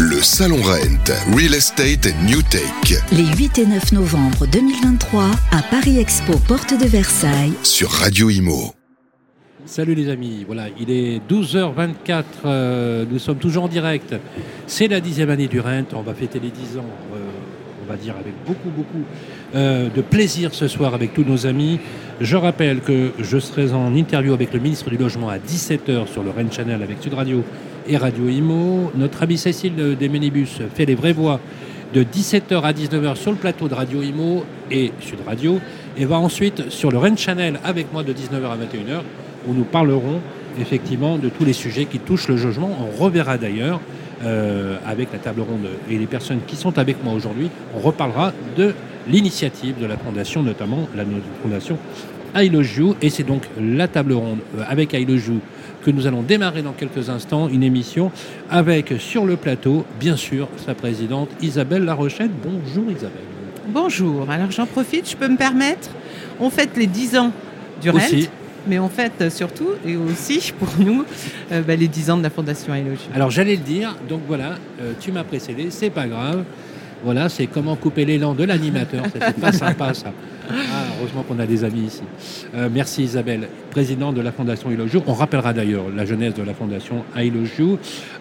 Le Salon Rent, Real Estate and New Tech. Les 8 et 9 novembre 2023 à Paris Expo, porte de Versailles. Sur Radio Imo. Salut les amis, voilà, il est 12h24, euh, nous sommes toujours en direct. C'est la dixième année du Rent, on va fêter les 10 ans, euh, on va dire avec beaucoup, beaucoup euh, de plaisir ce soir avec tous nos amis. Je rappelle que je serai en interview avec le ministre du Logement à 17h sur le Rent Channel avec Sud Radio et Radio Imo. Notre ami Cécile des Minibus fait les vraies voix de 17h à 19h sur le plateau de Radio Imo et Sud Radio et va ensuite sur le Rent Channel avec moi de 19h à 21h où nous parlerons effectivement de tous les sujets qui touchent le logement. On reverra d'ailleurs euh, avec la table ronde et les personnes qui sont avec moi aujourd'hui, on reparlera de l'initiative de la fondation, notamment la fondation I et c'est donc la table ronde euh, avec I que nous allons démarrer dans quelques instants, une émission avec sur le plateau, bien sûr, sa présidente Isabelle Larochette. Bonjour Isabelle. Bonjour, alors j'en profite, je peux me permettre, on fête les 10 ans du RENT mais on fête surtout et aussi pour nous euh, bah, les 10 ans de la Fondation Eloge. Alors j'allais le dire, donc voilà, euh, tu m'as précédé, c'est pas grave. Voilà, c'est comment couper l'élan de l'animateur. C'était pas sympa ça. Ah, heureusement qu'on a des amis ici. Euh, merci Isabelle, présidente de la Fondation Ilojou. On rappellera d'ailleurs la jeunesse de la Fondation à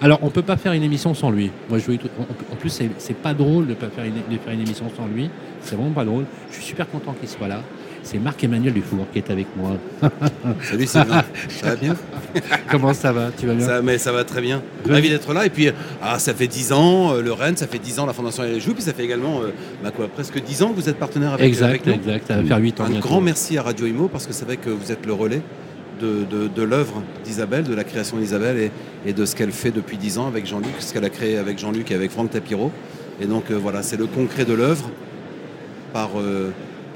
Alors on peut pas faire une émission sans lui. Moi, je, en plus, c'est pas drôle de, pas faire une, de faire une émission sans lui. C'est vraiment pas drôle. Je suis super content qu'il soit là c'est Marc-Emmanuel Dufour qui est avec moi. Salut Sylvain, ça va bien Comment ça va? Tu vas bien? Ça, mais ça va très bien. Ravi d'être là. Et puis, ah, ça fait 10 ans, euh, le Rennes, ça fait 10 ans la Fondation Elle Joue, puis ça fait également euh, bah quoi, presque 10 ans que vous êtes partenaire avec, exact, avec nous. Exact, ça va faire 8 ans. Un grand merci à Radio Imo parce que c'est vrai que vous êtes le relais de, de, l'œuvre d'Isabelle, de la création d'Isabelle et, et, de ce qu'elle fait depuis 10 ans avec Jean-Luc, ce qu'elle a créé avec Jean-Luc et avec Franck Tapiro. Et donc euh, voilà, c'est le concret de l'œuvre par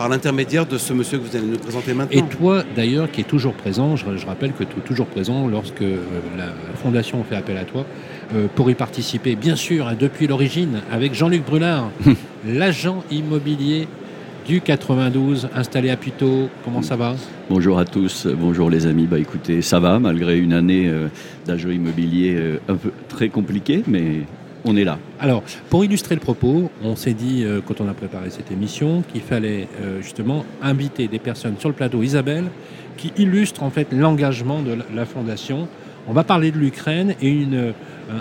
par l'intermédiaire de ce monsieur que vous allez nous présenter maintenant. Et toi, d'ailleurs, qui est toujours présent, je, rappelle que tu es toujours présent lorsque euh, la Fondation fait appel à toi euh, pour y participer, bien sûr, hein, depuis l'origine, avec Jean-Luc Brulard, l'agent immobilier du 92, installé à Puteaux. Comment ça va? Bonjour à tous, bonjour les amis. Bah écoutez, ça va, malgré une année euh, d'agent immobilier un peu très compliquée, mais on est là. Alors, pour illustrer le propos, on s'est dit, euh, quand on a préparé cette émission, qu'il fallait euh, justement inviter des personnes sur le plateau, Isabelle, qui illustrent en fait l'engagement de la, Fondation. On va parler de l'Ukraine et une, euh,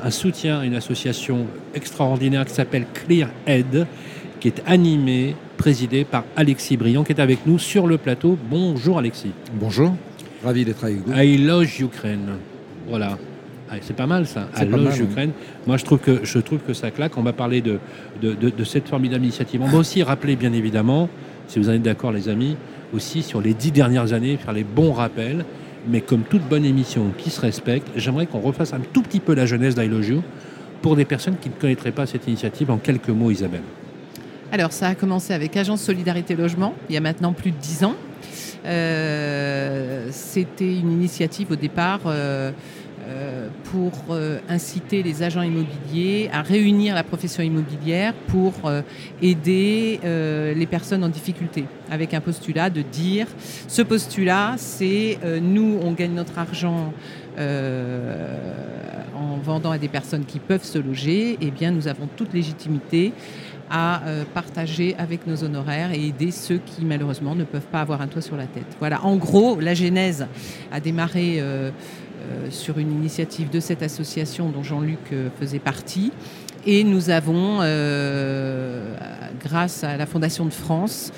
un soutien à une association extraordinaire qui s'appelle Clear Aid, qui est animée, présidée par Alexis Briand, qui est avec nous sur le plateau. Bonjour Alexis. Bonjour, ravi d'être avec vous. I love Ukraine. Voilà. Ah, c'est pas mal ça, à Ukraine. Moi je trouve, que, je trouve que ça claque. On va parler de, de, cette formidable initiative. On va aussi rappeler bien évidemment, si vous en êtes d'accord les amis, aussi sur les dix dernières années, faire les bons rappels. Mais comme toute bonne émission qui se respecte, j'aimerais qu'on refasse un tout petit peu la jeunesse d'Ilogio pour des personnes qui ne connaîtraient pas cette initiative en quelques mots, Isabelle. Alors ça a commencé avec Agence Solidarité Logement, il y a maintenant plus de dix ans. Euh, c'était une initiative au départ euh, euh, pour euh, inciter les agents immobiliers à réunir la profession immobilière pour euh, aider les personnes en difficulté, avec un postulat de dire, ce postulat, c'est nous, on gagne notre argent en vendant à des personnes qui peuvent se loger, eh bien nous avons toute légitimité à partager avec nos honoraires et aider ceux qui malheureusement ne peuvent pas avoir un toit sur la tête. Voilà, en gros, la genèse a démarré euh, sur une initiative de cette association dont Jean-Luc euh, faisait partie. Et nous avons, euh, grâce à la Fondation de France,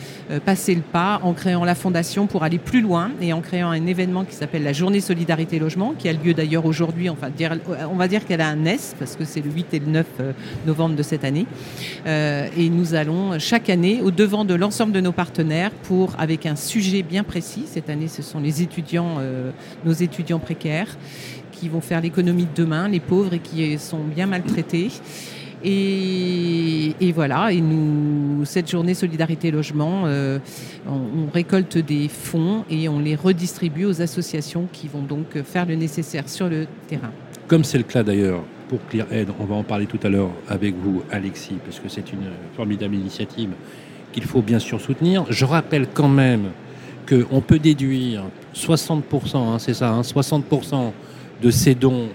passé le pas en créant la Fondation pour aller plus loin et en créant un événement qui s'appelle la Journée Solidarité Logement, qui a lieu d'ailleurs aujourd'hui. Enfin, on va dire qu'elle a un S, parce que c'est le 8 et le 9 novembre de cette année. et nous allons chaque année au devant de l'ensemble de nos partenaires pour, avec un sujet bien précis, cette année ce sont les étudiants, nos étudiants précaires, qui vont faire l'économie de demain, les pauvres et qui sont bien maltraités. Et, voilà, et nous, cette journée Solidarité Logement, euh, on, récolte des fonds et on les redistribue aux associations qui vont donc faire le nécessaire sur le terrain. Comme c'est le cas d'ailleurs pour Clear Aid, on va en parler tout à l'heure avec vous, Alexis, parce que c'est une formidable initiative qu'il faut bien sûr soutenir. Je rappelle quand même qu'on peut déduire 60%, hein, c'est ça, 60% hein, de ces dons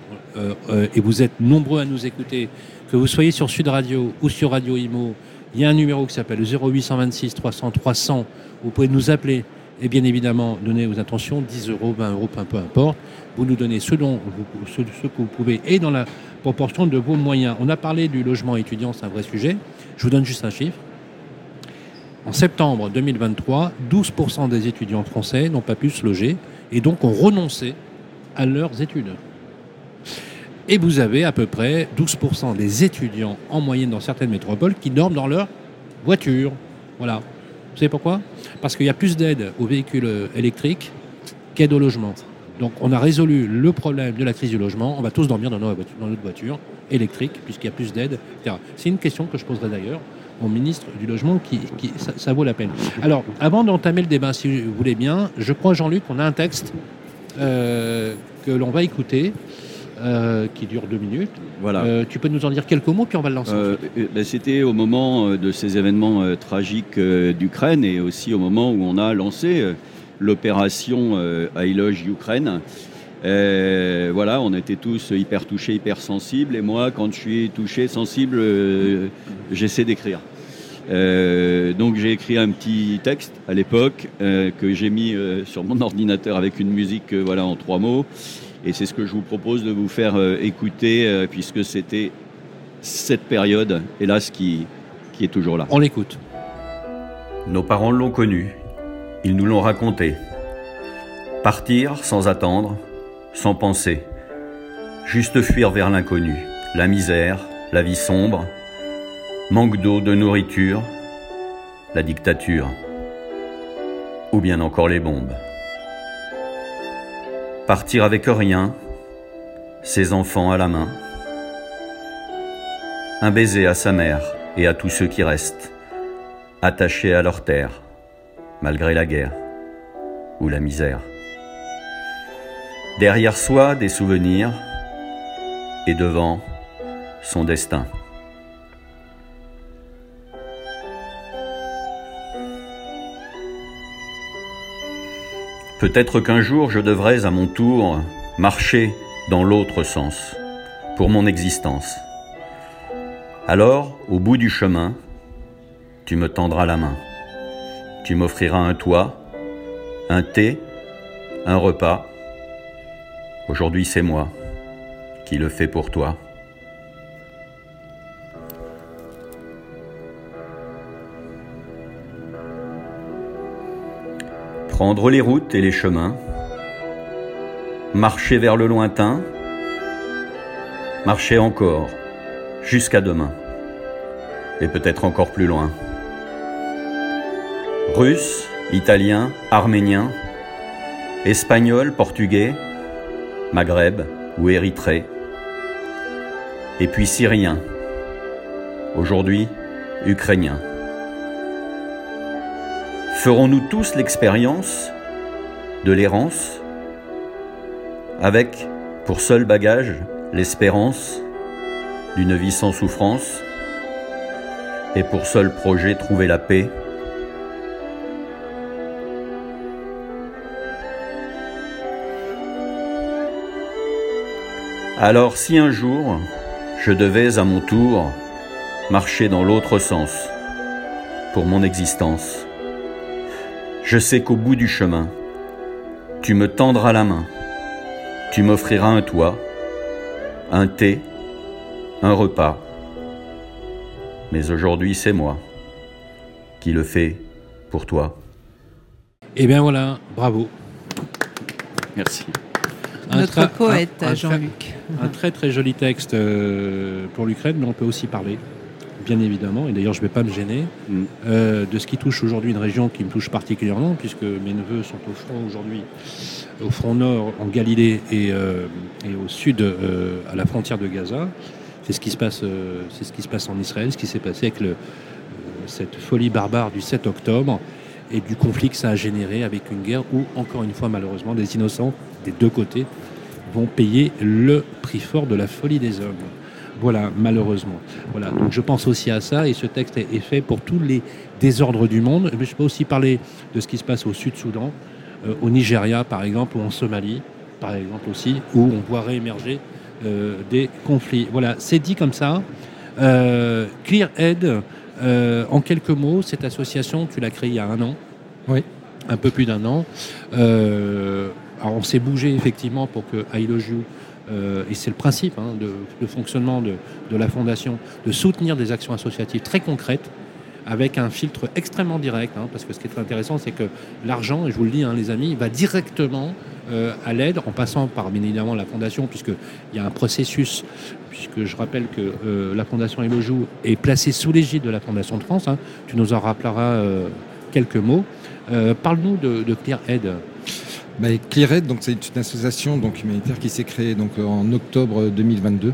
et vous êtes nombreux à nous écouter, que vous soyez sur Sud Radio ou sur Radio Imo, il y a un numéro qui s'appelle 0826 300 300. Vous pouvez nous appeler et bien évidemment donner vos intentions, 10 euros, 20 euros, peu importe. Vous nous donnez ce, ce, que vous pouvez et dans la proportion de vos moyens. On a parlé du logement étudiant, c'est un vrai sujet. Je vous donne juste un chiffre. En septembre 2023, 12% des étudiants français n'ont pas pu se loger et donc ont renoncé à leurs études. Et vous avez à peu près 12% des étudiants en moyenne dans certaines métropoles qui dorment dans leur voiture. Voilà. Vous savez pourquoi? Parce qu'il y a plus d'aide aux véhicules électriques qu'aide au logement. Donc on a résolu le problème de la crise du logement. On va tous dormir dans, notre voiture électrique puisqu'il y a plus d'aide, C'est une question que je poserai d'ailleurs au ministre du Logement qui, ça, vaut la peine. Alors, avant d'entamer le débat, si vous voulez bien, je crois, Jean-Luc, qu'on a un texte euh, que l'on va écouter euh, qui dure deux minutes. Voilà. Euh, tu peux nous en dire quelques mots, puis on va le lancer. Euh, ben, c'était au moment de ces événements tragiques d'Ukraine et aussi au moment où on a lancé l'opération I Ukraine. voilà, on était tous hyper touchés, hyper sensibles. Et moi, quand je suis touché, sensible, j'essaie d'écrire. Donc j'ai écrit un petit texte à l'époque que j'ai mis sur mon ordinateur avec une musique voilà en trois mots et c'est ce que je vous propose de vous faire euh, écouter, euh, puisque c'était cette période, hélas, qui, qui est toujours là. On l'écoute. Nos parents l'ont connu, ils nous l'ont raconté. Partir sans attendre, sans penser, juste fuir vers l'inconnu, la misère, la vie sombre, manque d'eau, de nourriture, la dictature, ou bien encore les bombes. Partir avec rien, ses enfants à la main. Un baiser à sa mère et à tous ceux qui restent, attachés à leur terre, malgré la guerre ou la misère. Derrière soi des souvenirs et devant son destin. Peut-être qu'un jour je devrais à mon tour marcher dans l'autre sens, pour mon existence. Alors, au bout du chemin, tu me tendras la main. Tu m'offriras un toit, un thé, un repas. Aujourd'hui c'est moi qui le fais pour toi. Prendre les routes et les chemins, marcher vers le lointain, marcher encore jusqu'à demain, et peut-être encore plus loin. Russe, italien, arménien, espagnol, portugais, Maghreb ou Érythrée, et puis syrien, aujourd'hui ukrainien. Ferons-nous tous l'expérience de l'errance avec pour seul bagage l'espérance d'une vie sans souffrance et pour seul projet trouver la paix? Alors si un jour je devais à mon tour marcher dans l'autre sens pour mon existence, je sais qu'au bout du chemin, tu me tendras la main, tu m'offriras un toit, un thé, un repas. Mais aujourd'hui, c'est moi qui le fais pour toi. Eh bien voilà, bravo. Merci. Notre poète, Jean-Luc. Un, très très joli texte euh, pour l'Ukraine, mais on peut aussi parler bien évidemment, et d'ailleurs je ne vais pas me gêner, mm. euh, de ce qui touche aujourd'hui une région qui me touche particulièrement, puisque mes neveux sont au front aujourd'hui, au front nord, en Galilée et, euh, au sud, euh, à la frontière de Gaza. C'est ce, qui se passe, c'est ce qui se passe en Israël, ce qui s'est passé avec le, cette folie barbare du 7 octobre et du conflit que ça a généré avec une guerre où, encore une fois, malheureusement, des innocents des deux côtés vont payer le prix fort de la folie des hommes. Voilà, malheureusement. Voilà, donc je pense aussi à ça et ce texte est, fait pour tous les désordres du monde. Mais je peux aussi parler de ce qui se passe au Sud-Soudan, euh, au Nigeria par exemple, ou en Somalie par exemple aussi, où on voit réémerger euh, des conflits. Voilà, c'est dit comme ça. Euh, Clear Aid, euh, en quelques mots, cette association, tu l'as créée il y a un an. Oui. Un peu plus d'un an. Alors on s'est bougé effectivement pour que I Love You, euh, et c'est le principe hein, de, fonctionnement de, la fondation, de soutenir des actions associatives très concrètes avec un filtre extrêmement direct, hein, parce que ce qui est très intéressant, c'est que l'argent, et je vous le dis, hein, les amis, va directement euh, à l'aide, en passant par bien évidemment la fondation, puisqu'il y a un processus, puisque je rappelle que euh, la fondation Elojou est placée sous l'égide de la Fondation de France. tu nous en rappelleras quelques mots. Parle-nous de, de Clear Aid. Bah, donc c'est une association donc humanitaire qui s'est créée donc euh, en octobre 2022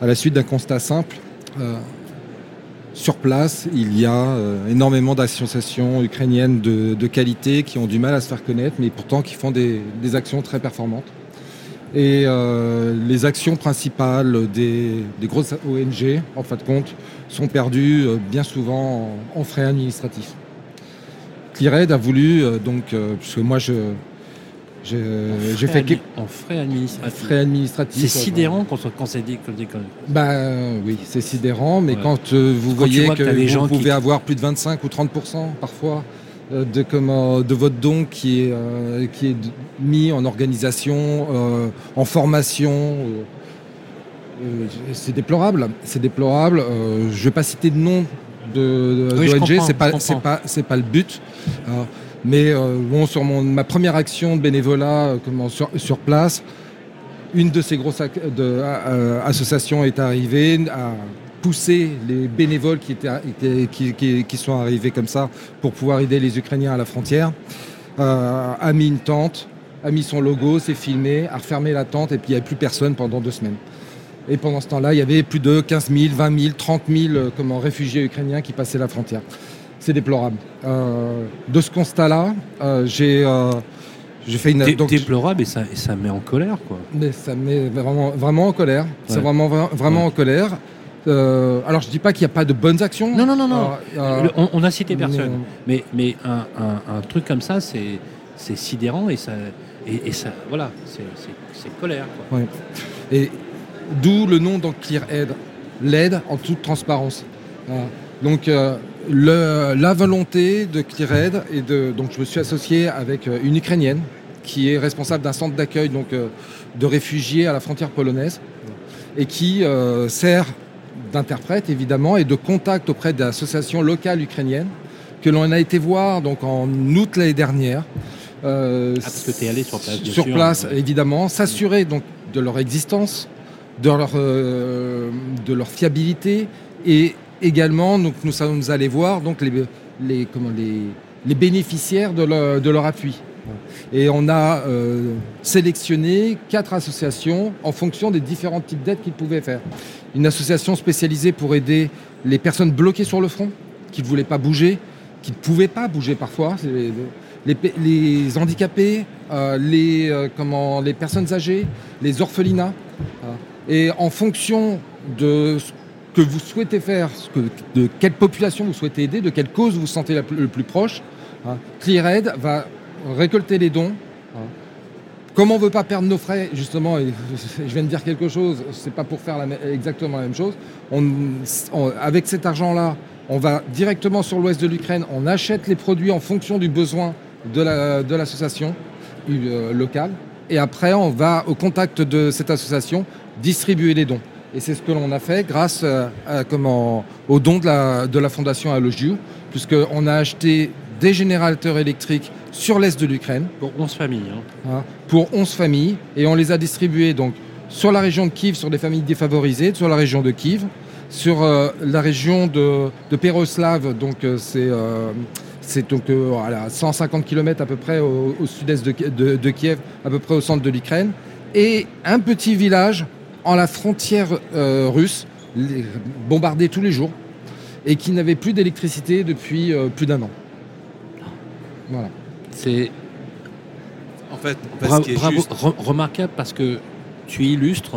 à la suite d'un constat simple. Euh, sur place, il y a euh, énormément d'associations ukrainiennes de, de qualité qui ont du mal à se faire connaître, mais pourtant qui font des, des actions très performantes. Et euh, les actions principales des, des grosses ONG, en fin de compte, sont perdues euh, bien souvent en, frais administratifs. ClearAid a voulu, euh, donc, euh, puisque moi je, je- que- admi- en frais administratifs. frais administratifs. C'est sidérant quand, quand c'est dit que Bah euh, oui, c'est sidérant, mais Ouais. quand euh, vous Quand voyez que, vous gens qui- pouvez avoir plus de 25 ou 30% parfois euh, de, comment, de votre don qui est, euh, qui est mis en organisation, en formation, c'est déplorable. C'est déplorable. Je ne vais pas citer de nom de, de- Oui, c'est pas, pas, pas le but. Mais euh, bon, sur mon, ma première action de bénévolat euh, comment, sur, sur place, une de ces grosses euh, associations est arrivée à pousser les bénévoles qui, étaient, qui, qui- qui sont arrivés comme ça pour pouvoir aider les Ukrainiens à la frontière, euh, a mis une tente, a mis son logo, s'est filmé, a refermé la tente et puis il n'y avait plus personne pendant deux semaines. Et pendant ce temps-là, il y avait plus de 15 000, 20 000, 30 000 euh, comment, réfugiés ukrainiens qui passaient la frontière. C'est déplorable. Euh, de ce constat-là, euh, j'ai euh, j'ai fait une... Dé- donc- déplorable et ça, et ça met en colère. Quoi. mais ça me met vraiment, vraiment en colère. C'est vraiment, vra- vraiment Ouais. en colère. Alors, je dis pas qu'il n'y a pas de bonnes actions. Non, non, non, non. Le- on, on a cité personne. Mais, mais un, un- un truc comme ça, c'est sidérant et ça, et, et ça voilà, c'est- colère. Quoi. ouais. Et d'où le nom donc Clear Aid, l'aide en toute transparence. Donc, euh, le- la volonté de Clear Aid et de donc je me suis associé avec euh, une ukrainienne qui est responsable d'un centre d'accueil donc euh, de réfugiés à la frontière polonaise et qui euh, sert d'interprète évidemment et de contact auprès d'associations locales ukrainiennes que l'on a été voir donc en août l'année dernière. Euh, Ah, parce que t'es allé sur place, bien Sur sûr. place, Ouais. évidemment, s'assurer donc de leur existence, de leur, euh, de leur fiabilité et également donc nous sommes allés voir donc les, les, comment, les, les bénéficiaires de leur, de leur appui. Et on a euh, sélectionné quatre associations en fonction des différents types d'aides qu'ils pouvaient faire. Une association spécialisée pour aider les personnes bloquées sur le front, qui ne voulaient pas bouger, qui ne pouvaient pas bouger parfois, les, les, handicapés, euh, les, euh, comment, les personnes âgées, les orphelinats. Et en fonction de ce que vous souhaitez faire, de quelle population vous souhaitez aider, de quelle cause vous sentez le plus proche, hein, ClearAid va récolter les dons. hein. Comme on ne veut pas perdre nos frais, justement, je viens de dire quelque chose, c'est pas pour faire exactement la même chose. Avec cet argent-là, on va directement sur l'ouest de l'Ukraine, on achète les produits en fonction du besoin de l'association euh, locale, et après on va au contact de cette association distribuer les dons. Et c'est ce que l'on a fait grâce euh, à, comment, aux dons de la, de la fondation puisqu'on a acheté des générateurs électriques sur l'est de l'Ukraine Pour 11 familles. hein. hein, pour 11 familles et on les a distribués donc sur la région de Kiev, sur des familles défavorisées, sur la région de Kiev, sur euh, la région de, de Peroslav, donc euh, c'est euh, c'est donc euh, voilà, 150 km à peu près au, au sud-est de, de- de Kiev, à peu près au centre de l'Ukraine, et un petit village en la frontière euh, russe, les- bombardé tous les jours, et qui n'avait plus d'électricité depuis euh, plus d'un an. Voilà. C'est En fait, en fait, bra- ce qui est bravo, juste, re- remarquable parce que tu illustres,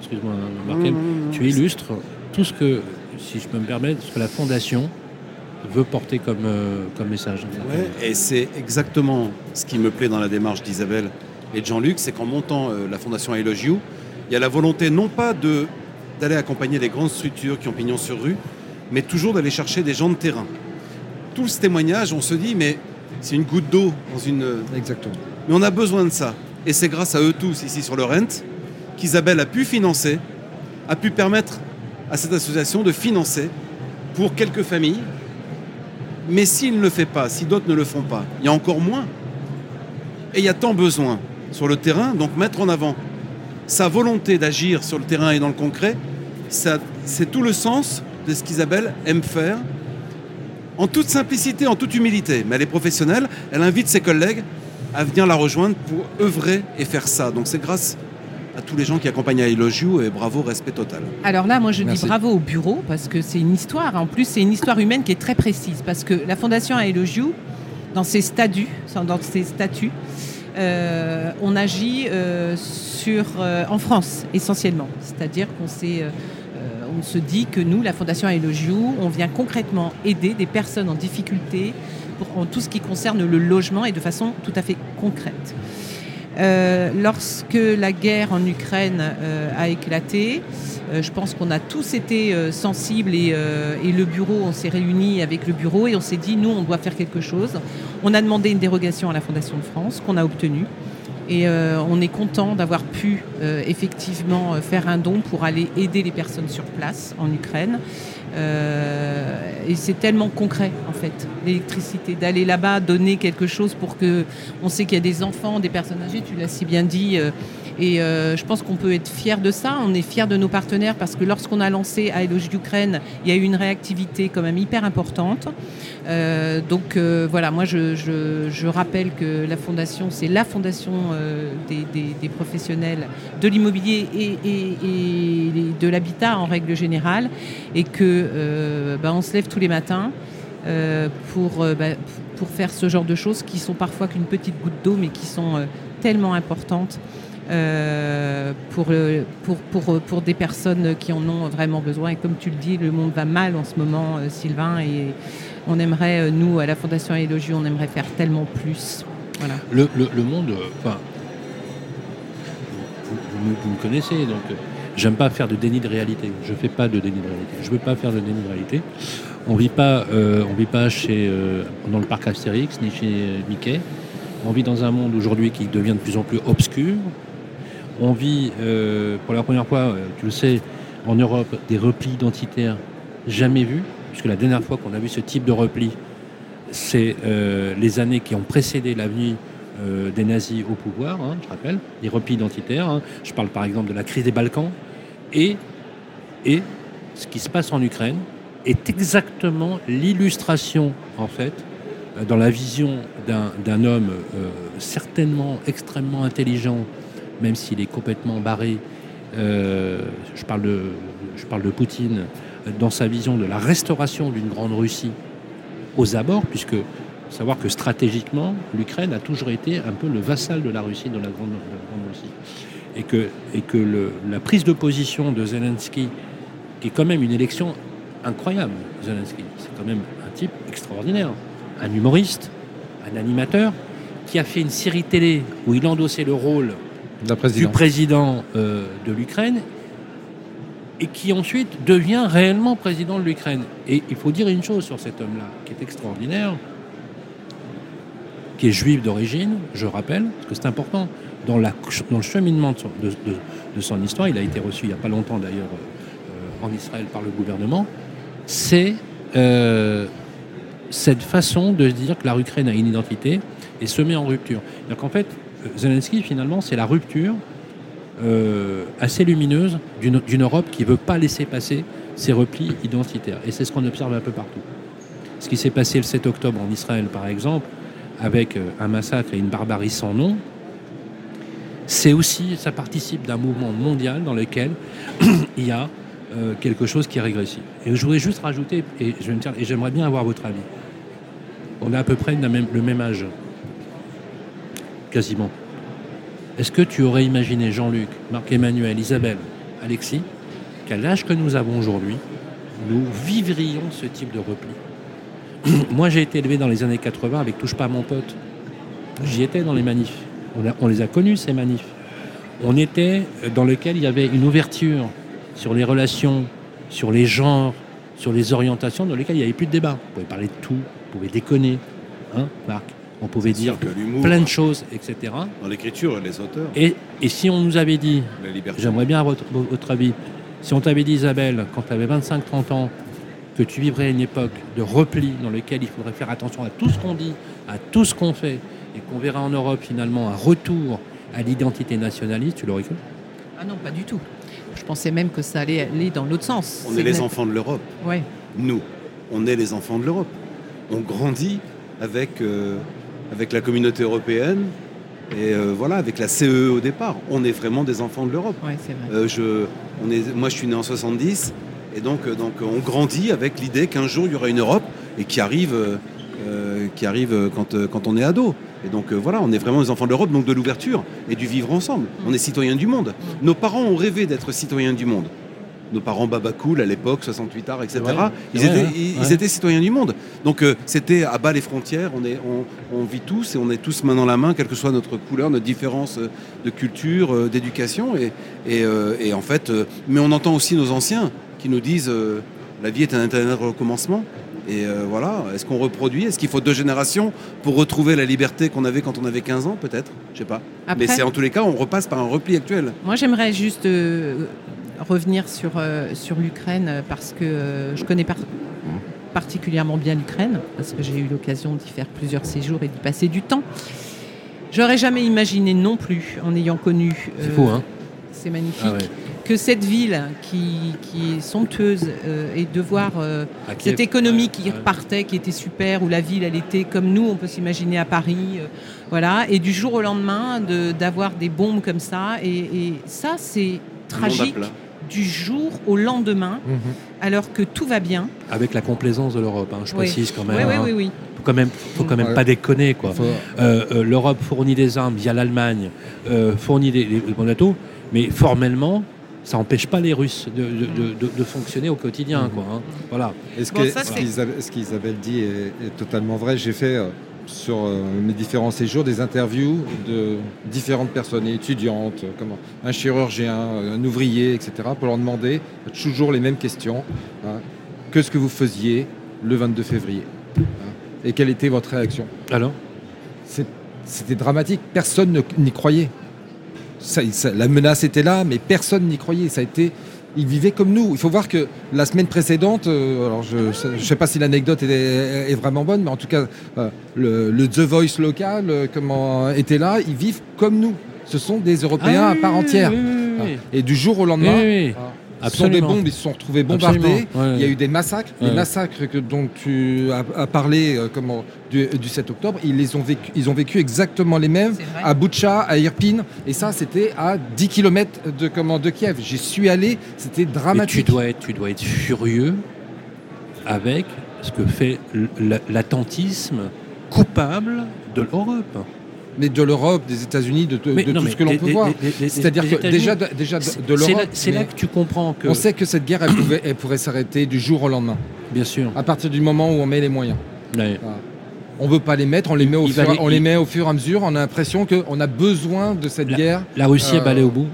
excuse-moi Markel, tu illustres tout ce que, si je peux me permettre, ce que la fondation veut porter comme, euh, comme message. Ouais, et c'est exactement ce qui me plaît dans la démarche d'Isabelle et de Jean-Luc, c'est qu'en montant euh, la fondation I Love You, Il y a la volonté non pas de d'aller accompagner les grandes structures qui ont pignon sur rue, mais toujours d'aller chercher des gens de terrain. Tout ce témoignage, on se dit, mais c'est une goutte d'eau dans une. Exactement. Mais on a besoin de ça. Et c'est grâce à eux tous ici sur le Rent qu'Isabelle a pu financer, a pu permettre à cette association de financer pour quelques familles. Mais s'il ne le fait pas, si d'autres ne le font pas, il y a encore moins. Et il y a tant besoin sur le terrain, donc mettre en avant sa volonté d'agir sur le terrain et dans le concret, c'est tout le sens de ce qu'Isabelle aime faire, en toute simplicité, en toute humilité. Mais elle est professionnelle, elle invite ses collègues à venir la rejoindre pour œuvrer et faire ça. Donc c'est grâce à tous les gens qui accompagnent à I Love You et bravo, respect total. Alors là, moi, je Merci. dis bravo au bureau parce que c'est une histoire. En plus, c'est une histoire humaine qui est très précise parce que la Fondation I Love You, dans ses statuts, dans ses statuts, euh, on agit euh, sur, euh, en France essentiellement. C'est-à-dire qu'on on se dit que nous, la Fondation You, on vient concrètement aider des personnes en difficulté en tout ce qui concerne le logement et de façon tout à fait concrète. Euh, lorsque la guerre en Ukraine euh, a éclaté, euh, je pense qu'on a tous été sensibles et, et le bureau, on s'est réunis avec le bureau et on s'est dit, nous, on doit faire quelque chose. On a demandé une dérogation à la Fondation de France qu'on a obtenue. Et euh, on est content d'avoir pu euh, effectivement euh, faire un don pour aller aider les personnes sur place en Ukraine. Euh, et c'est tellement concret en fait, l'électricité, d'aller là-bas, donner quelque chose pour que on sait qu'il y a des enfants, des personnes âgées, tu l'as si bien dit. Et euh, je pense qu'on peut être fier de ça. On est fier de nos partenaires parce que lorsqu'on a lancé Aeloge d'Ukraine, il y a eu une réactivité quand même hyper importante. Euh, donc euh, voilà, moi je, je- je rappelle que la fondation, c'est la fondation euh, des, des- des professionnels de l'immobilier et, et- et de l'habitat en règle générale, et que euh, bah, on se lève tous les matins euh, pour, bah, pour faire ce genre de choses qui sont parfois qu'une petite goutte d'eau, mais qui sont tellement importantes. Euh, pour, pour, pour, pour des personnes qui en ont vraiment besoin. Et comme tu le dis, le monde va mal en ce moment, euh, Sylvain, et on aimerait, euh, nous, à la Fondation Élogieux, on aimerait faire tellement plus. Voilà. Le, le- monde, enfin, vous, vous me- connaissez, donc j'aime pas faire de déni de réalité. Je fais pas de déni de réalité. Je veux pas faire de déni de réalité. On vit pas, on vit pas chez, dans le parc Astérix ni chez Mickey. On vit dans un monde aujourd'hui qui devient de plus en plus obscur. On vit euh, pour la première fois, euh, tu le sais, en Europe, des replis identitaires jamais vus, puisque la dernière fois qu'on a vu ce type de repli, c'est euh, les années qui ont précédé l'avenue des nazis au pouvoir, hein, je rappelle, les replis identitaires. hein. Je parle par exemple de la crise des Balkans. Et, ce qui se passe en Ukraine est exactement l'illustration, en fait, dans la vision d'un homme certainement extrêmement intelligent, même s'il est complètement barré. euh, je, parle de, je parle de Poutine, dans sa vision de la restauration d'une grande Russie aux abords, puisque savoir que stratégiquement, l'Ukraine a toujours été un peu le vassal de la Russie dans la grande, Russie. Et que, et que la prise de position de Zelensky, qui est quand même une élection incroyable, Zelensky, c'est quand même un type extraordinaire, un humoriste, un animateur, qui a fait une série télé où il endossait le rôle Du président euh, de l'Ukraine et qui ensuite devient réellement président de l'Ukraine. Et il faut dire une chose sur cet homme-là, qui est extraordinaire, qui est juif d'origine, je rappelle, parce que c'est important, dans, la, dans le cheminement de son, de- son histoire, il a été reçu il n'y a pas longtemps d'ailleurs euh, en Israël par le gouvernement, c'est euh, cette façon de se dire que la Ukraine a une identité et se met en rupture. C'est-à-dire qu'en fait, Zelensky, finalement, c'est la rupture euh, assez lumineuse d'une Europe qui ne veut pas laisser passer ses replis identitaires. Et c'est ce qu'on observe un peu partout. Ce qui s'est passé le 7 octobre en Israël, par exemple, avec euh, un massacre et une barbarie sans nom, c'est aussi, ça participe d'un mouvement mondial dans lequel il y a euh, quelque chose qui est régressif. Et je voudrais juste rajouter, et j'aimerais bien avoir votre avis. On a à peu près le même âge, quasiment. Est-ce que tu aurais imaginé Jean-Luc, Marc-Emmanuel, Isabelle, Alexis, qu'à l'âge que nous avons aujourd'hui, nous vivrions ce type de repli Moi, j'ai été élevé dans les années 80 avec Touche pas mon pote. J'y étais dans les manifs. On, les a connus, ces manifs. on était dans lequel il y avait une ouverture sur les relations, sur les genres, sur les orientations, dans lesquelles il n'y avait plus de débat. On pouvait parler de tout, on pouvait déconner, hein, Marc? On pouvait dire plein de choses, etc. Dans l'écriture, les auteurs, Et, et si on nous avait dit, j'aimerais bien votre, votre avis, si on t'avait dit, Isabelle, quand tu avais 25-30 ans, que tu vivrais une époque de repli dans lequel il faudrait faire attention à tout ce qu'on dit, à tout ce qu'on fait, et qu'on verra en Europe finalement un retour à l'identité nationaliste, tu l'aurais cru? Ah non, pas du tout. Je pensais même que ça allait aller dans l'autre sens. On est les enfants de l'Europe. Ouais. Nous, on est les enfants de l'Europe. On grandit avec, euh, avec la communauté européenne et euh, voilà, avec la CE au départ. On est vraiment des enfants de l'Europe. Ouais. Euh, je, on est, moi, je suis né en 70 et donc, euh, donc on grandit avec l'idée qu'un jour il y aura une Europe et qui arrive, euh, qui arrive quand, quand on est ado. Et donc voilà, on est vraiment des enfants de l'Europe, donc de l'ouverture et du vivre ensemble. On est citoyens du monde. Nos parents ont rêvé d'être citoyens du monde. Nos parents Babacool à l'époque, 68 art, etc. Ils, étaient, ils- Ouais. ils étaient citoyens du monde. Donc euh, c'était à bas les frontières, on, est, on, on vit tous et on est tous main dans la main, quelle que soit notre couleur, notre différence euh, de culture, euh, d'éducation. Et, et, euh, et en fait, euh, mais on entend aussi nos anciens qui nous disent euh, la vie est un éternel recommencement. Et euh, voilà, est-ce qu'on reproduit Est-ce qu'il faut deux générations pour retrouver la liberté qu'on avait quand on avait 15 ans, peut-être Je sais pas. Après, Mais c'est en tous les cas, on repasse par un repli actuel. Moi, j'aimerais juste euh, revenir sur, euh, sur l'Ukraine euh, parce que euh, je connais par- particulièrement bien l'Ukraine parce que j'ai eu l'occasion d'y faire plusieurs séjours et d'y passer du temps. J'aurais jamais imaginé non plus, en ayant connu. C'est fou, hein C'est magnifique. Ah ouais. Que cette ville qui, qui est somptueuse euh, et de voir euh, cette économie qui repartait, qui était super, où la ville, elle était comme nous, on peut s'imaginer à Paris, euh, voilà, et du jour au lendemain, de- d'avoir des bombes comme ça, et, et ça, c'est tragique. Du jour au lendemain, Mhm. alors que tout va bien. Avec la complaisance de l'Europe, hein, je Oui. précise quand Oui, même. oui, hein. oui, oui. Faut quand même, faut quand même Ouais. pas déconner quoi. Faut- Euh, euh, L'Europe fournit des armes via l'Allemagne, euh, fournit des, des bons bateaux, mais formellement, ça n'empêche pas les Russes de, de- de- de- de fonctionner au quotidien. Quoi, hein. Voilà. Et ce Bon, que- ce qu'Isabelle dit est, est totalement vrai? J'ai fait euh, sur euh, mes différents séjours des interviews de différentes personnes, étudiantes, euh, comment, un chirurgien, un ouvrier, etc., pour leur demander toujours les mêmes questions. hein. Qu'est-ce que vous faisiez le 22 février hein, Et quelle était votre réaction? Alors? C'était dramatique. Personne ne- n'y croyait. Ça- ça- la menace était là, mais personne n'y croyait. Ça a été. Ils vivaient comme nous. Il faut voir que la semaine précédente, euh, alors je ne sais pas si l'anecdote est, est vraiment bonne, mais en tout cas, euh, le, le The Voice local euh, comment, était là. Ils vivent comme nous. Ce sont des Européens Ah à part entière. oui, oui, oui. Et du jour au lendemain, sont des bombes, ils se sont retrouvés bombardés. Ouais. Il y a eu des massacres. Les massacres que, dont tu as, as parlé euh, comment, du, du 7 octobre, ils, les ont vécu, ils ont vécu exactement les mêmes à Boutcha, à Irpin. Et ça, c'était à 10 km de, comment, de Kiev. J'y suis allé, c'était Mais tu dramatique. dois, être, tu dois être furieux avec ce que fait l'attentisme coupable de l'Europe. Mais de l'Europe, des États-Unis, de, de- Mais de non, tout ce que l'on peut voir. C'est-à-dire que déjà, de- déjà de, l'Europe, c'est là que tu comprends que, on sait que cette guerre, elle, pouvait, elle pourrait s'arrêter du jour au lendemain. bien sûr, À partir du moment où on met les moyens. ouais. On veut pas les mettre, on les met au, fur, valait- on les il- met au fur et à mesure. On a l'impression qu'on a besoin de cette La- guerre. la Russie Euh, est balée au bout.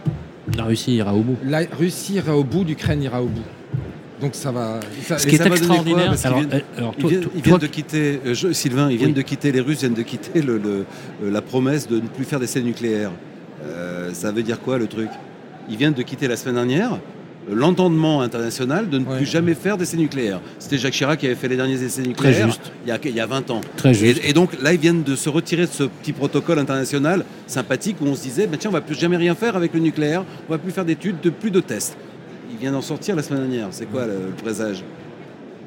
La Russie ira au bout. La Russie ira au bout, l'Ukraine ira au bout. Donc ça va. ça- Ce qui est quoi extraordinaire, qu'ils alors, euh, Ils viennent, toi- ils viennent toi- de quitter, euh, je- Sylvain, ils viennent Oui. de quitter, les Russes viennent de quitter le, le- euh, la promesse de ne plus faire d'essais nucléaires. Euh, ça veut dire quoi le truc? Ils viennent de quitter la semaine dernière euh, l'entendement international de ne Ouais. plus jamais faire d'essais nucléaires. C'était Jacques Chirac qui avait fait les derniers essais nucléaires. Il, y a, il y a 20 ans. Très juste. Et, et donc là, ils viennent de se retirer de ce petit protocole international sympathique où on se disait, bah, tiens, on va plus jamais rien faire avec le nucléaire, on va plus faire d'études, de, plus de tests. Il vient d'en sortir la semaine dernière. C'est quoi le, le présage?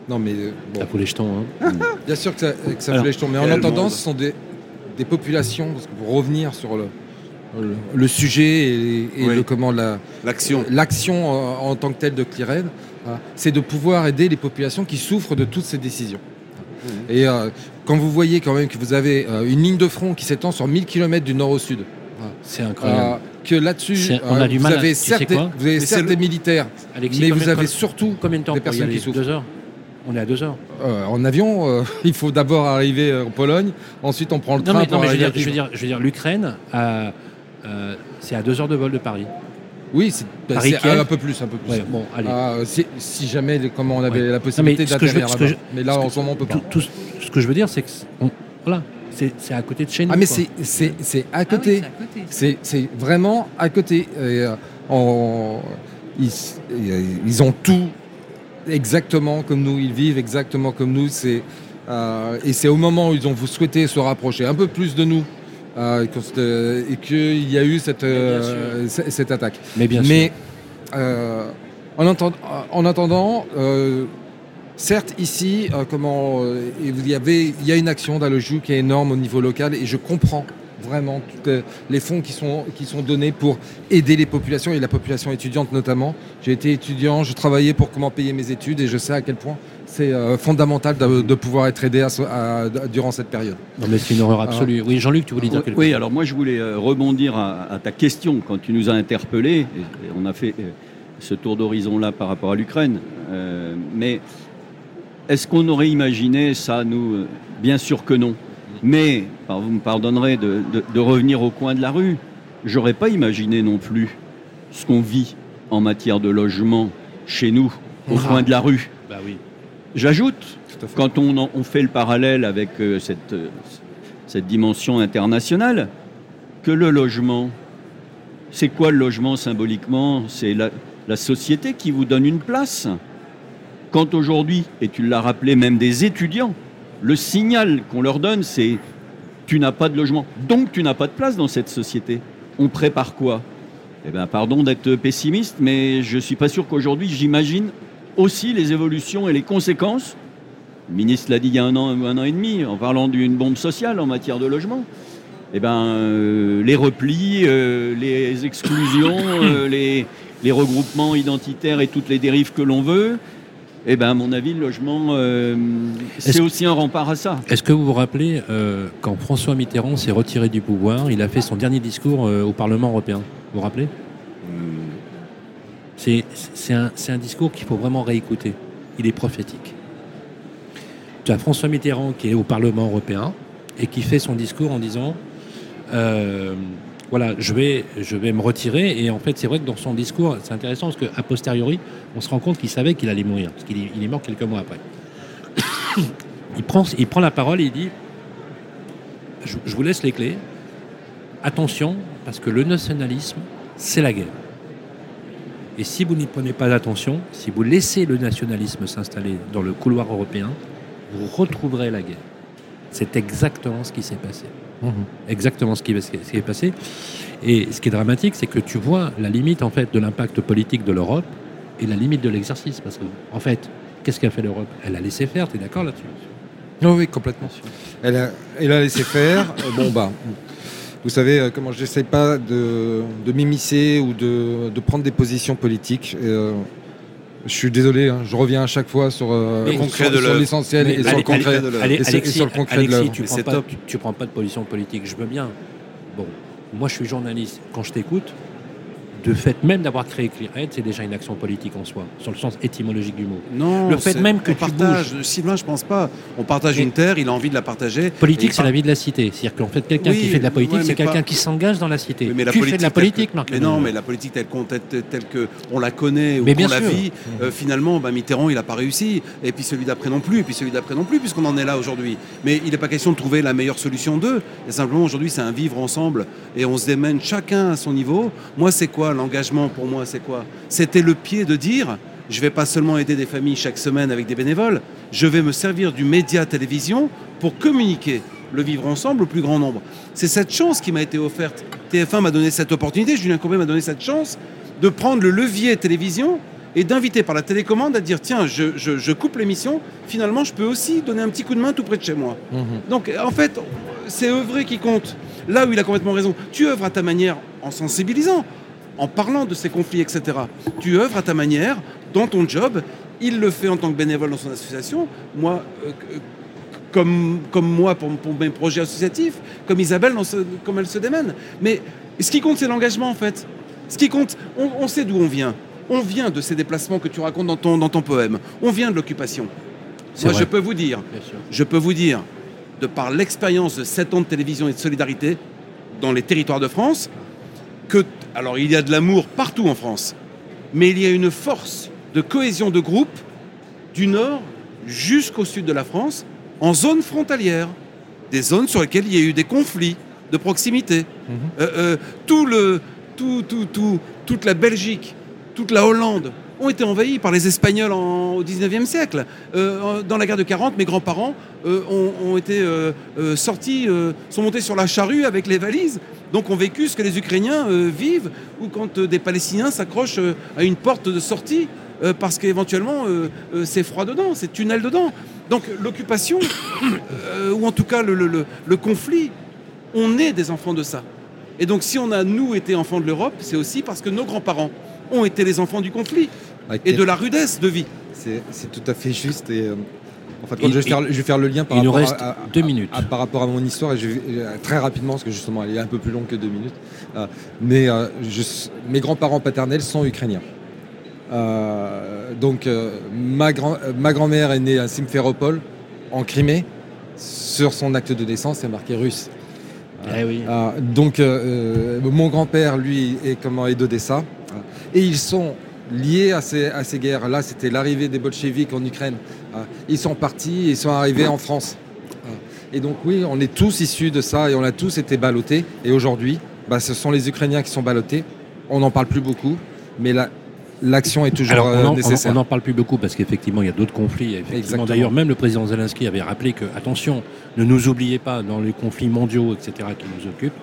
Non mais euh, bon, Ça fout les jetons. hein. bien sûr que ça, que ça Alors, fout les jetons, mais en attendant, ce sont des, des populations. Parce que pour revenir sur le, le, le sujet et, et Oui. le comment la L'action. l'action euh, en tant que telle de Clearen, hein, c'est de pouvoir aider les populations qui souffrent de toutes ces décisions. Mhm. Et euh, quand vous voyez quand même que vous avez euh, une ligne de front qui s'étend sur 1000 km du nord au sud, C'est incroyable. Euh, que là-dessus, on a du vous mal à- tu sais des, vous avez Mais certes des militaires, Alexis, mais vous avez surtout combien de temps des pour y personnes aller qui souffrent. Deux heures On est à deux heures. Euh, en avion, euh, il faut d'abord arriver en Pologne, ensuite on prend le Non train mais, pour non, mais je, veux dire, à je veux dire, je veux dire, l'Ukraine euh, C'est à deux heures de vol de Paris. Oui, c'est bah, un peu plus, un peu plus. Ouais, bon, allez. Ah, si, si jamais, comment on avait Ouais. la possibilité d'atterrir là-bas. Mais là, en ce moment, on peut pas. Tout, tout ce que je veux dire, c'est que on- voilà, c'est à côté de chez nous. Ah, mais c'est- c'est c'est à Ah oui, côté. c'est à côté. C'est c'est vraiment à côté. Et, euh, ils, ils ont tout exactement comme nous. Ils vivent exactement comme nous. C'est euh, et c'est au moment où ils ont souhaité se rapprocher un peu plus de nous euh, et qu'il y a eu cette, euh, cette attaque. Mais bien Mais euh, en, entend- en attendant, euh, certes ici, euh, comment euh, il y avait, il y a une action d'Alojou qui est énorme au niveau local et je comprends vraiment tous les- les fonds qui sont, qui sont donnés pour aider les populations et la population étudiante notamment. J'ai été étudiant, je travaillais pour comment payer mes études et je sais à quel point c'est euh, fondamental de, de pouvoir être aidé à ce- à- durant cette période. Non, mais c'est une horreur absolue. Oui, Jean-Luc, tu voulais dire quelque Oui, chose? alors moi je voulais euh, rebondir à, à ta question quand tu nous as interpellés. et- et on a fait euh, ce tour d'horizon-là par rapport à l'Ukraine. Euh, mais est-ce qu'on aurait imaginé ça, nous? Bien sûr que non. Mais, vous me pardonnerez de, de- de revenir au coin de la rue, j'aurais pas imaginé non plus ce qu'on vit en matière de logement chez nous, au Ah. coin de la rue. Bah oui. J'ajoute, quand on, en- on fait le parallèle avec euh, cette, euh, cette dimension internationale, que le logement, c'est quoi le logement symboliquement? C'est la, la société qui vous donne une place. Quand aujourd'hui, et tu l'as rappelé, même des étudiants, le signal qu'on leur donne, c'est tu n'as pas de logement, donc tu n'as pas de place dans cette société. On prépare quoi? Eh bien, pardon d'être pessimiste, mais je ne suis pas sûr qu'aujourd'hui, j'imagine aussi les évolutions et les conséquences. Le ministre l'a dit il y a un an, un an et demi, en parlant d'une bombe sociale en matière de logement. Eh ben, euh, les replis, euh, les exclusions, euh, les, les regroupements identitaires et toutes les dérives que l'on veut, eh ben, à mon avis, le logement, euh, c'est aussi un rempart à ça. Est-ce que vous vous rappelez euh, quand François Mitterrand s'est retiré du pouvoir, il a fait son dernier discours euh, au Parlement européen? Vous vous rappelez? C'est c'est un, un discours qu'il faut vraiment réécouter. Il est prophétique. Tu as François Mitterrand qui est au Parlement européen et qui fait son discours en disant voilà, je vais, je vais me retirer. Et en fait, c'est vrai que dans son discours, c'est intéressant parce qu'à posteriori, on se rend compte qu'il savait qu'il allait mourir, parce qu'il est- mort quelques mois après. il, prend, il prend la parole et il dit je vous laisse les clés. Attention, parce que le nationalisme, c'est la guerre. Et si vous n'y prenez pas attention, si vous laissez le nationalisme s'installer dans le couloir européen, vous retrouverez la guerre. C'est exactement ce qui s'est passé. Exactement ce qui, ce qui est passé. Et ce qui est dramatique, c'est que tu vois la limite en fait de l'impact politique de l'Europe et la limite de l'exercice. Parce que, en fait, qu'est-ce qu'a fait l'Europe? Elle a laissé faire, tu es d'accord là-dessus? Oui, oui, complètement. Elle a, elle a laissé faire. Euh, bon, bah, vous savez, euh, comment j'essaie pas de, de m'immiscer ou de, de prendre des positions politiques. Euh, je suis désolé, hein, je reviens à chaque fois sur, euh, l'essentiel et sur le concret. Alexis, tu prends pas, tu, tu prends pas de position politique, je veux bien. Bon, moi je suis journaliste. Quand je t'écoute, de fait même d'avoir créé ClearAid, c'est déjà une action politique en soi, sur le sens étymologique du mot. Non, Le fait même que on tu partage. Sylvain, je pense pas. On partage une terre, il a envie de la partager. Politique, c'est la vie de la cité. C'est-à-dire qu'en fait, quelqu'un Oui, qui fait de la politique, ouais, c'est quelqu'un pas- qui s'engage dans la cité. Mais la tu fais de la politique, telle que- Marc. Mais non, mais la politique telle qu'on telle, telle que on la connaît ou qu'on la vit, euh, finalement, bah, Mitterrand, il n'a pas réussi. Et puis celui d'après non plus, et puis celui d'après non plus, puisqu'on en est là aujourd'hui. Mais il n'est pas question de trouver la meilleure solution d'eux. Et simplement, aujourd'hui, c'est un vivre ensemble. Et on se démène chacun à son niveau. Moi, c'est quoi l'engagement pour moi C'est quoi? C'était le pied de dire je vais pas seulement aider des familles chaque semaine avec des bénévoles, je vais me servir du média télévision pour communiquer le vivre ensemble au plus grand nombre. C'est cette chance qui m'a été offerte. TF1 m'a donné cette opportunité, Julien Courbet m'a donné cette chance de prendre le levier télévision et d'inviter par la télécommande à dire tiens, je, je- je coupe l'émission, finalement je peux aussi donner un petit coup de main tout près de chez moi. Mhm. Donc en fait, c'est œuvrer qui compte. Là où il a complètement raison, tu œuvres à ta manière en sensibilisant, en parlant de ces conflits, etc. Tu œuvres à ta manière, dans ton job. Il le fait en tant que bénévole dans son association. Moi, euh, euh, comme, comme moi pour, pour mes projets associatifs, comme Isabelle, dans ce- comme elle se démène. Mais ce qui compte, c'est l'engagement en fait. Ce qui compte, on, on sait d'où on vient. On vient de ces déplacements que tu racontes dans ton, dans ton poème. On vient de l'occupation. Moi, vrai. je peux vous dire, je peux vous dire, de par l'expérience de 7 ans de télévision et de solidarité dans les territoires de France, que, alors il y a de l'amour partout en France, mais il y a une force de cohésion de groupe du nord jusqu'au sud de la France, en zone frontalière, des zones sur lesquelles il y a eu des conflits de proximité. Mhm. Euh, euh, tout le, tout, tout, tout, toute la Belgique, toute la Hollande ont été envahis par les Espagnols en- au 19e siècle. Euh, dans la guerre de 40, mes grands-parents euh, ont, ont été euh, sortis, sont montés sur la charrue avec les valises, donc ont vécu ce que les Ukrainiens euh, vivent, ou quand euh, des Palestiniens s'accrochent euh, à une porte de sortie parce qu'éventuellement c'est froid dedans, c'est tunnel dedans. Donc l'occupation, ou en tout cas le, le- le- le conflit, on est des enfants de ça. Et donc si on a, nous, été enfants de l'Europe, c'est aussi parce que nos grands-parents ont été les enfants du conflit et de la rudesse de vie. C'est tout à fait juste. Et, en fait, Il- je, vais faire, je vais faire le lien par il nous rapport, reste à, à- deux minutes. à- par rapport à mon histoire. Et je vais, euh, très rapidement, parce que justement, elle est un peu plus longue que deux minutes. Euh, mais euh, je- mes grands-parents paternels sont ukrainiens. Euh, donc, ma, grand, ma grand-mère est née à Simferopol, en Crimée. Sur son acte de naissance, c'est marqué russe. Eh oui. Donc, mon grand-père, lui, est, comment, est d'Odessa. Et ils sont liés à ces, à ces guerres. Là, c'était l'arrivée des bolcheviks en Ukraine. Ah. Ils sont partis, ils sont arrivés en France. Ah. Et donc, oui, on est tous issus de ça et on a tous été ballottés. Et aujourd'hui, bah, ce sont les Ukrainiens qui sont ballottés. On n'en parle plus beaucoup, mais la- l'action est toujours Alors, euh, on en- on nécessaire. on n'en parle plus beaucoup parce qu'effectivement, il y a d'autres conflits. Effectivement. D'ailleurs, même le président Zelensky avait rappelé que, attention, ne nous oubliez pas dans les conflits mondiaux, etc., qui nous occupent.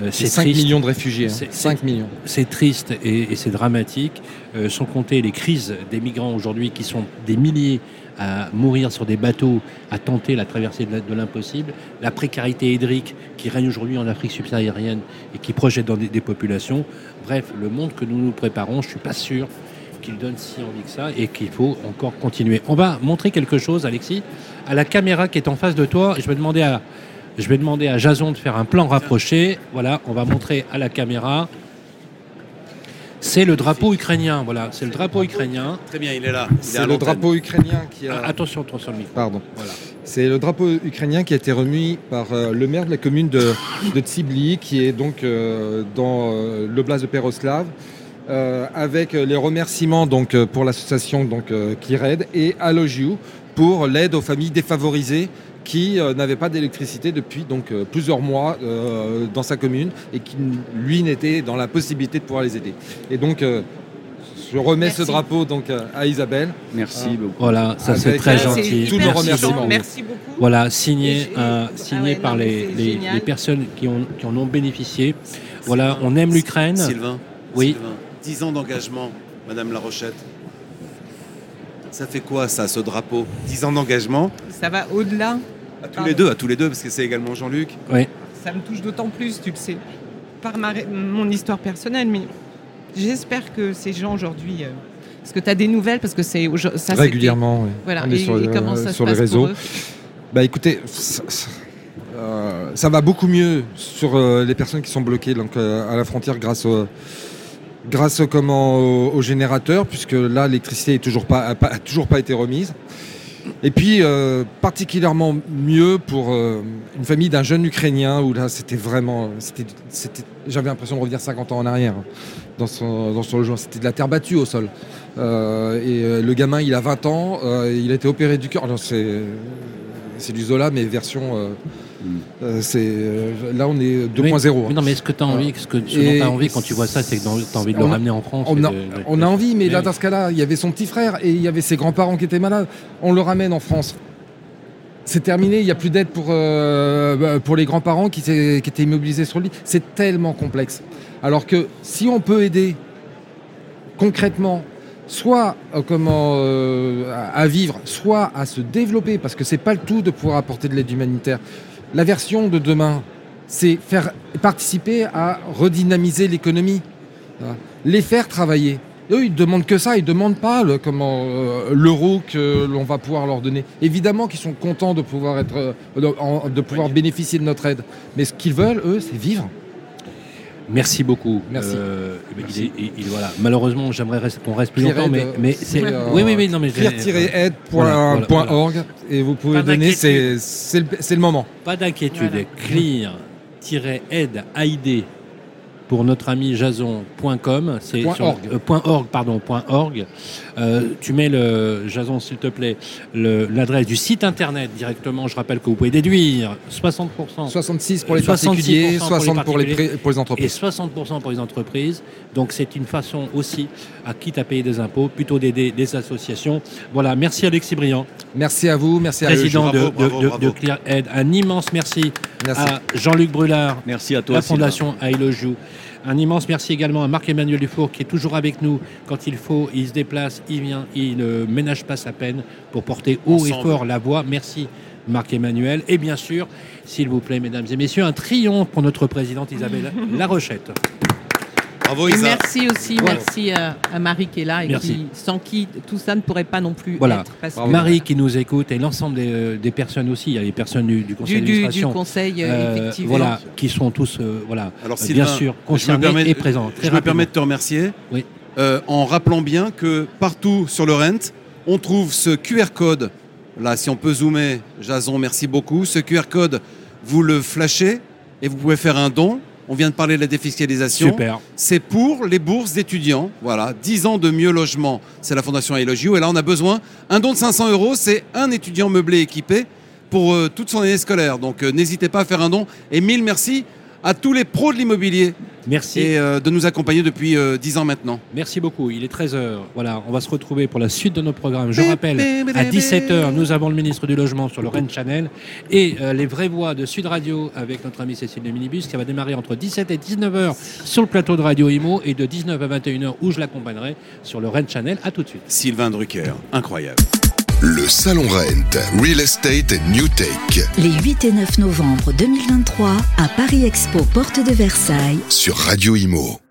Euh, C'est 5 millions de réfugiés. hein. C'est- 5 millions. C'est triste et, et c'est dramatique. Euh, sans compter les crises des migrants aujourd'hui qui sont des milliers à mourir sur des bateaux, à tenter la traversée de l'impossible. La précarité hydrique qui règne aujourd'hui en Afrique subsaharienne et qui projette dans des, des populations. Bref, le monde que nous nous préparons, je suis pas sûr qu'il donne si envie que ça et qu'il faut encore continuer. On va montrer quelque chose, Alexis, à la caméra qui est en face de toi. Je vais demander à, je vais demander à Jason de faire un plan rapproché. Voilà, on va montrer à la caméra. C'est le drapeau ukrainien. Voilà, c'est le drapeau ukrainien. Très bien, il est là. À C'est le drapeau ukrainien qui a. Ah, attention, attention le micro. Pardon. Voilà. C'est le drapeau ukrainien qui a été remis par euh, le maire de la commune de, de Tsibli, qui est donc euh, dans euh, l'oblast de Peroslav, euh, avec les remerciements donc, pour l'association donc, euh, Kired et Alogiu pour l'aide aux familles défavorisées qui euh, n'avaient pas d'électricité depuis donc, euh, plusieurs mois euh, dans sa commune et qui, lui, n'était dans la possibilité de pouvoir les aider. Et donc, euh, je remets Merci. ce drapeau donc, euh, à Isabelle. Merci beaucoup. Voilà, ça c'est très gentil. c'est Tous nos hyper remerciements. touchant. Merci beaucoup. Voilà, signé, Ah signé ouais, par non, les, les- personnes qui, ont, qui en ont bénéficié. Voilà, on aime l'Ukraine. Sylvain, Oui. Sylvain, 10 ans d'engagement, Madame La Rochette. Ça fait quoi ça, ce drapeau? 10 ans d'engagement Ça va au-delà. À tous les deux, à tous les deux, parce que c'est également Jean-Luc. Oui. Ça me touche d'autant plus, tu le sais, par ma, mon histoire personnelle. Mais j'espère que ces gens aujourd'hui. euh, parce que tu as des nouvelles, parce que c'est. ça, Régulièrement, oui. Voilà, On est et, sur, et comment ça se sur les passe pour réseaux. eux Bah écoutez, ça, ça- euh, ça va beaucoup mieux sur euh, les personnes qui sont bloquées donc, euh, à la frontière grâce au, grâce au, comment, au, au générateur, puisque là l'électricité n'a toujours pas, a pas- a toujours pas été remise. Et puis euh, particulièrement mieux pour euh, une famille d'un jeune Ukrainien où là c'était vraiment, j'avais l'impression de revenir 50 ans en arrière hein, dans son, dans son logement. C'était de la terre battue au sol. Euh, et le gamin il a 20 ans, il a été opéré du cœur. C'est du Zola mais version, euh, euh, c'est, là on est 2.0. Mais non, mais est-ce que tu as envie, ce, que, tu as envie quand tu vois ça, c'est que tu as envie de le a- ramener en France On a, de- de- on a envie, mais là, dans ce cas-là, il y avait son petit frère et il y avait ses grands-parents qui étaient malades. On le ramène en France. C'est terminé, il n'y a plus d'aide pour, euh, bah, pour les grands-parents qui, étaient- qui étaient immobilisés sur le lit. C'est tellement complexe. Alors que si on peut aider concrètement, soit euh, comment, euh, à à vivre, soit à se développer, parce que c'est pas le tout de pouvoir apporter de l'aide humanitaire. La version de demain, c'est faire participer à redynamiser l'économie, Voilà. les faire travailler. Eux, ils demandent que ça, ils demandent pas le, comment euh, l'euro que l'on va pouvoir leur donner. Évidemment qu'ils sont contents de pouvoir être, euh, de pouvoir bénéficier de notre aide, mais ce qu'ils veulent, eux, c'est vivre. Merci beaucoup. Merci. Euh, il Merci. est- il- il- voilà. Malheureusement, j'aimerais qu'on reste plus longtemps, mais, Aide, mais c'est, euh, oui, oui, oui, non, mais Pierre-aide.org Voilà, voilà, voilà. et vous pouvez Pas donner, c'est c'est le, c'est le moment. Pas d'inquiétude. Voilà. Clear-aide, pour notre ami jason.com, c'est Point org. euh, point .org, pardon, point .org. Euh, tu mets le Jason, s'il te plaît, le- l'adresse du site internet directement. Je rappelle que vous pouvez déduire 60%. 66 pour les 66% particuliers, pour les 60 pour les, pour les et entreprises. 60% pour les entreprises. Donc c'est une façon aussi, à quitte à payer des impôts, plutôt d'aider des associations. Voilà, merci Alexis Briand, Merci à vous, merci à président de, de- bravo, de- bravo. de Clear Aid. Un immense merci, Merci. à Jean-Luc Brulard, Merci à toi. la. Fondation I Love You. Un immense merci également à Marc-Emmanuel Dufour qui est toujours avec nous quand il faut. Il se déplace, il vient, il ne ménage pas sa peine pour porter haut et fort la voix. Merci Marc-Emmanuel. Et bien sûr, s'il vous plaît, mesdames et messieurs, un triomphe pour notre présidente Isabelle Larochette. Bravo Et merci aussi, Voilà. merci à, à Marie qui est là et Merci. qui, sans qui tout ça ne pourrait pas non plus Voilà. être. Parce que- Marie qui nous écoute et l'ensemble des, euh, des personnes aussi. Il y a les personnes du, du conseil du, du, du d'administration. conseil, euh, euh, effectivement. voilà, qui sont tous, euh, voilà, Alors, Sylvain, bien sûr, je me concernés permets- et présents. Très Je me permets de te remercier Oui. euh, en rappelant bien que partout sur le Rent, on trouve ce QR code. Là, si on peut zoomer, Jason, merci beaucoup. Ce QR code, vous le flashez et vous pouvez faire un don. On vient de parler de la défiscalisation. Super. C'est pour les bourses d'étudiants. Voilà, 10 ans de mieux logement. C'est la Fondation Elogio. Et là, on a besoin. Un don de 500 euros, c'est un étudiant meublé équipé pour euh, toute son année scolaire. Donc, euh, n'hésitez pas à faire un don. Et mille merci à tous les pros de l'immobilier Merci. et euh, de nous accompagner depuis euh, 10 ans maintenant. Merci beaucoup. Il est 13h. Voilà, on va se retrouver pour la suite de nos programmes. Je rappelle, à 17h, nous avons le ministre du Logement sur le Rennes Channel et euh, les vraies voix de Sud Radio avec notre ami Cécile de Minibus qui va démarrer entre 17 et 19h sur le plateau de Radio Imo et de 19 à 21h où je l'accompagnerai sur le Rennes Channel. À tout de suite. Sylvain Drucker, incroyable. Le Salon Rent, Real Estate and New Tech Les 8 et 9 novembre 2023 à Paris Expo, porte de Versailles. sur Radio Imo.